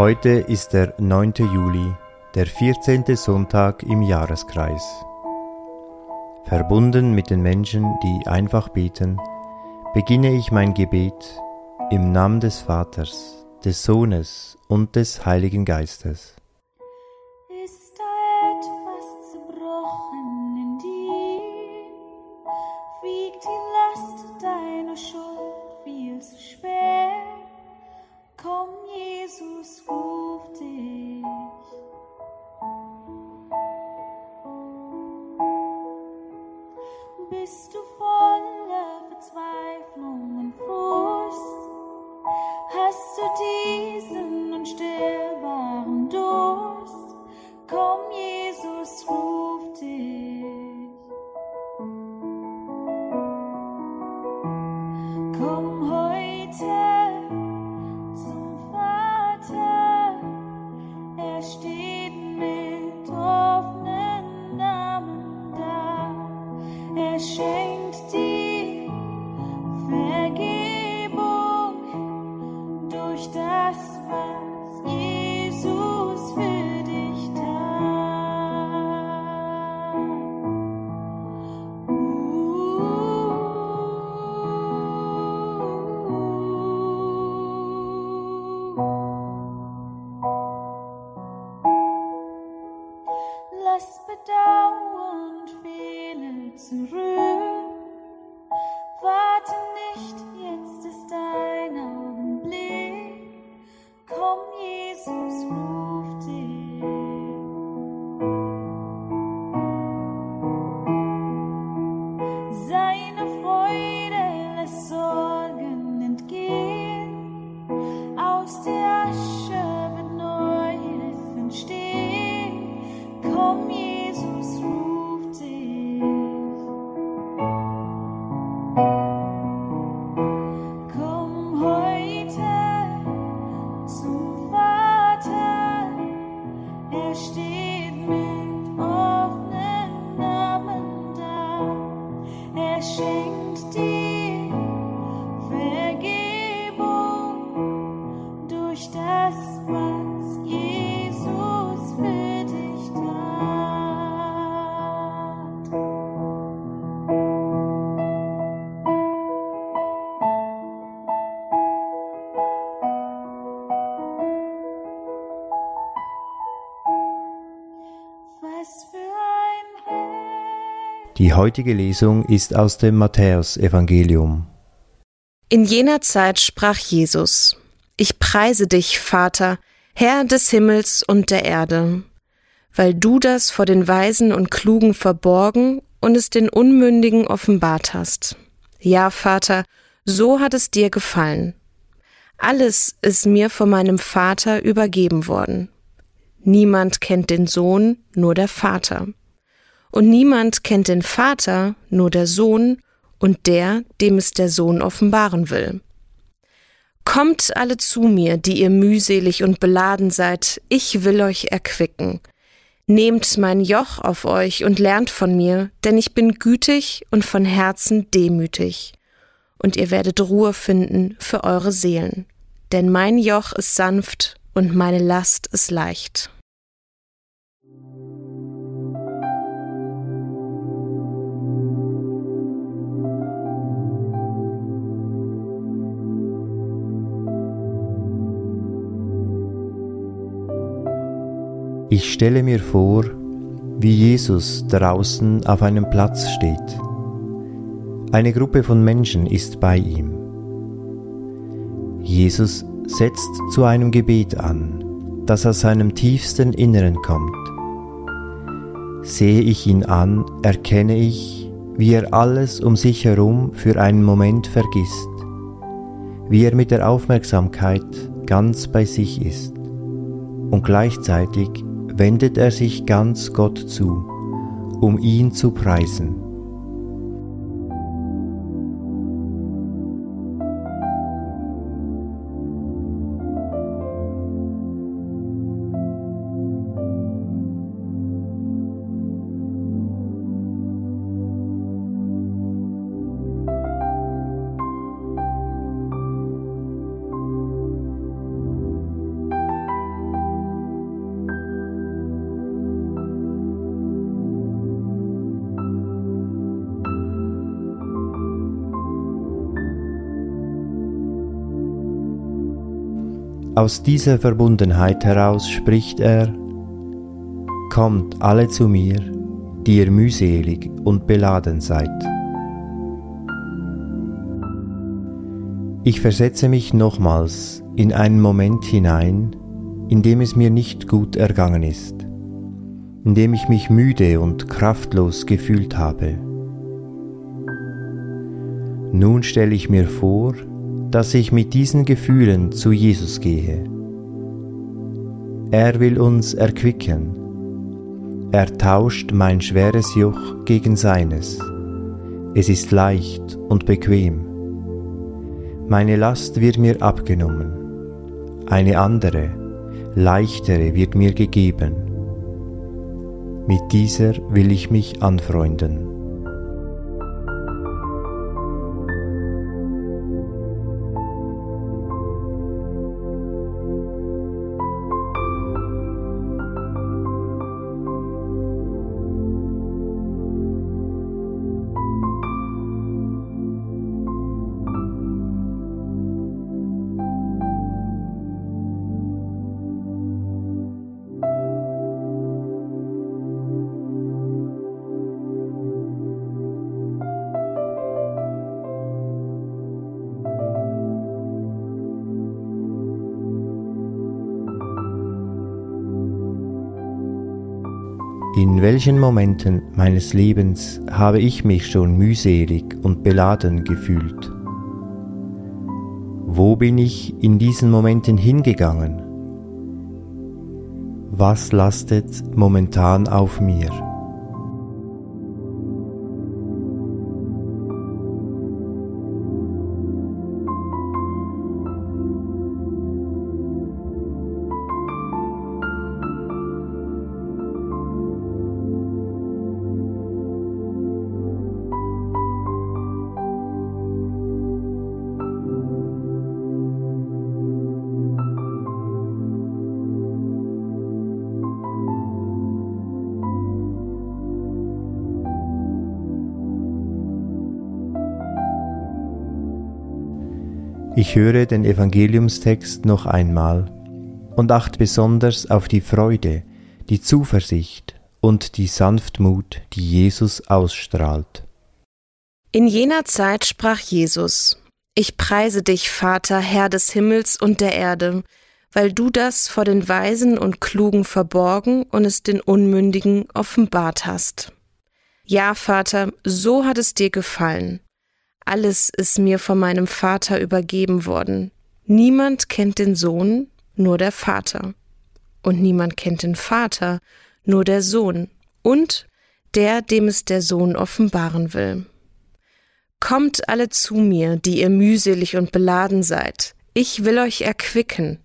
Heute ist der 9. Juli, der 14. Sonntag im Jahreskreis. Verbunden mit den Menschen, die einfach beten, beginne ich mein Gebet im Namen des Vaters, des Sohnes und des Heiligen Geistes. in mich. Die heutige Lesung ist aus dem Matthäusevangelium. In jener Zeit sprach Jesus: Ich preise dich, Vater, Herr des Himmels und der Erde, weil du das vor den Weisen und Klugen verborgen und es den Unmündigen offenbart hast. Ja, Vater, so hat es dir gefallen. Alles ist mir von meinem Vater übergeben worden. Niemand kennt den Sohn, nur der Vater. Und niemand kennt den Vater, nur der Sohn und der, dem es der Sohn offenbaren will. Kommt alle zu mir, die ihr mühselig und beladen seid, ich will euch erquicken. Nehmt mein Joch auf euch und lernt von mir, denn ich bin gütig und von Herzen demütig. Und ihr werdet Ruhe finden für eure Seelen. Denn mein Joch ist sanft und meine Last ist leicht. Ich stelle mir vor, wie Jesus draußen auf einem Platz steht. Eine Gruppe von Menschen ist bei ihm. Jesus setzt zu einem Gebet an, das aus seinem tiefsten Inneren kommt. Sehe ich ihn an, erkenne ich, wie er alles um sich herum für einen Moment vergisst, wie er mit der Aufmerksamkeit ganz bei sich ist und gleichzeitig wendet er sich ganz Gott zu, um ihn zu preisen. Aus dieser Verbundenheit heraus spricht er, Kommt alle zu mir, die ihr mühselig und beladen seid. Ich versetze mich nochmals in einen Moment hinein, in dem es mir nicht gut ergangen ist, in dem ich mich müde und kraftlos gefühlt habe. Nun stelle ich mir vor, dass ich mit diesen Gefühlen zu Jesus gehe. Er will uns erquicken. Er tauscht mein schweres Joch gegen seines. Es ist leicht und bequem. Meine Last wird mir abgenommen. Eine andere, leichtere wird mir gegeben. Mit dieser will ich mich anfreunden. In welchen Momenten meines Lebens habe ich mich schon mühselig und beladen gefühlt? Wo bin ich in diesen Momenten hingegangen? Was lastet momentan auf mir? Ich höre den Evangeliumstext noch einmal und achte besonders auf die Freude, die Zuversicht und die Sanftmut, die Jesus ausstrahlt. In jener Zeit sprach Jesus, Ich preise dich, Vater, Herr des Himmels und der Erde, weil du das vor den Weisen und Klugen verborgen und es den Unmündigen offenbart hast. Ja, Vater, so hat es dir gefallen. Alles ist mir von meinem Vater übergeben worden. Niemand kennt den Sohn, nur der Vater. Und niemand kennt den Vater, nur der Sohn und der, dem es der Sohn offenbaren will. Kommt alle zu mir, die ihr mühselig und beladen seid. Ich will euch erquicken.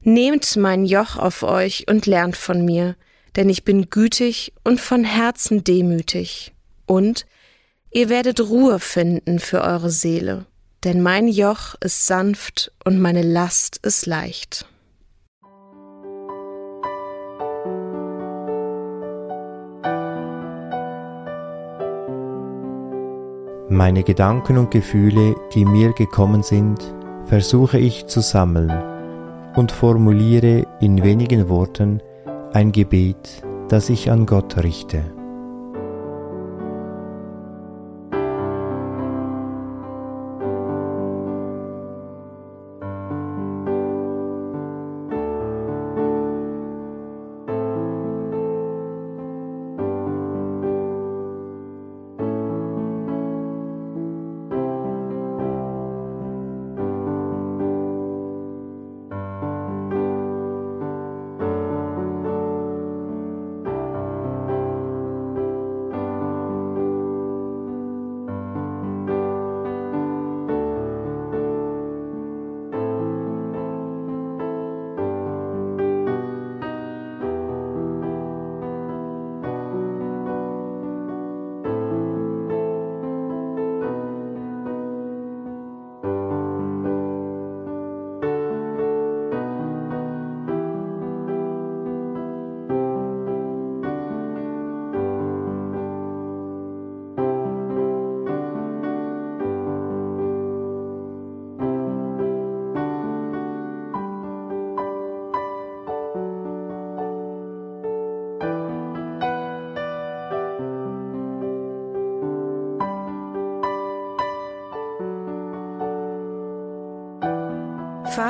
Nehmt mein Joch auf euch und lernt von mir, denn ich bin gütig und von Herzen demütig. Und Ihr werdet Ruhe finden für eure Seele, denn mein Joch ist sanft und meine Last ist leicht. Meine Gedanken und Gefühle, die mir gekommen sind, versuche ich zu sammeln und formuliere in wenigen Worten ein Gebet, das ich an Gott richte.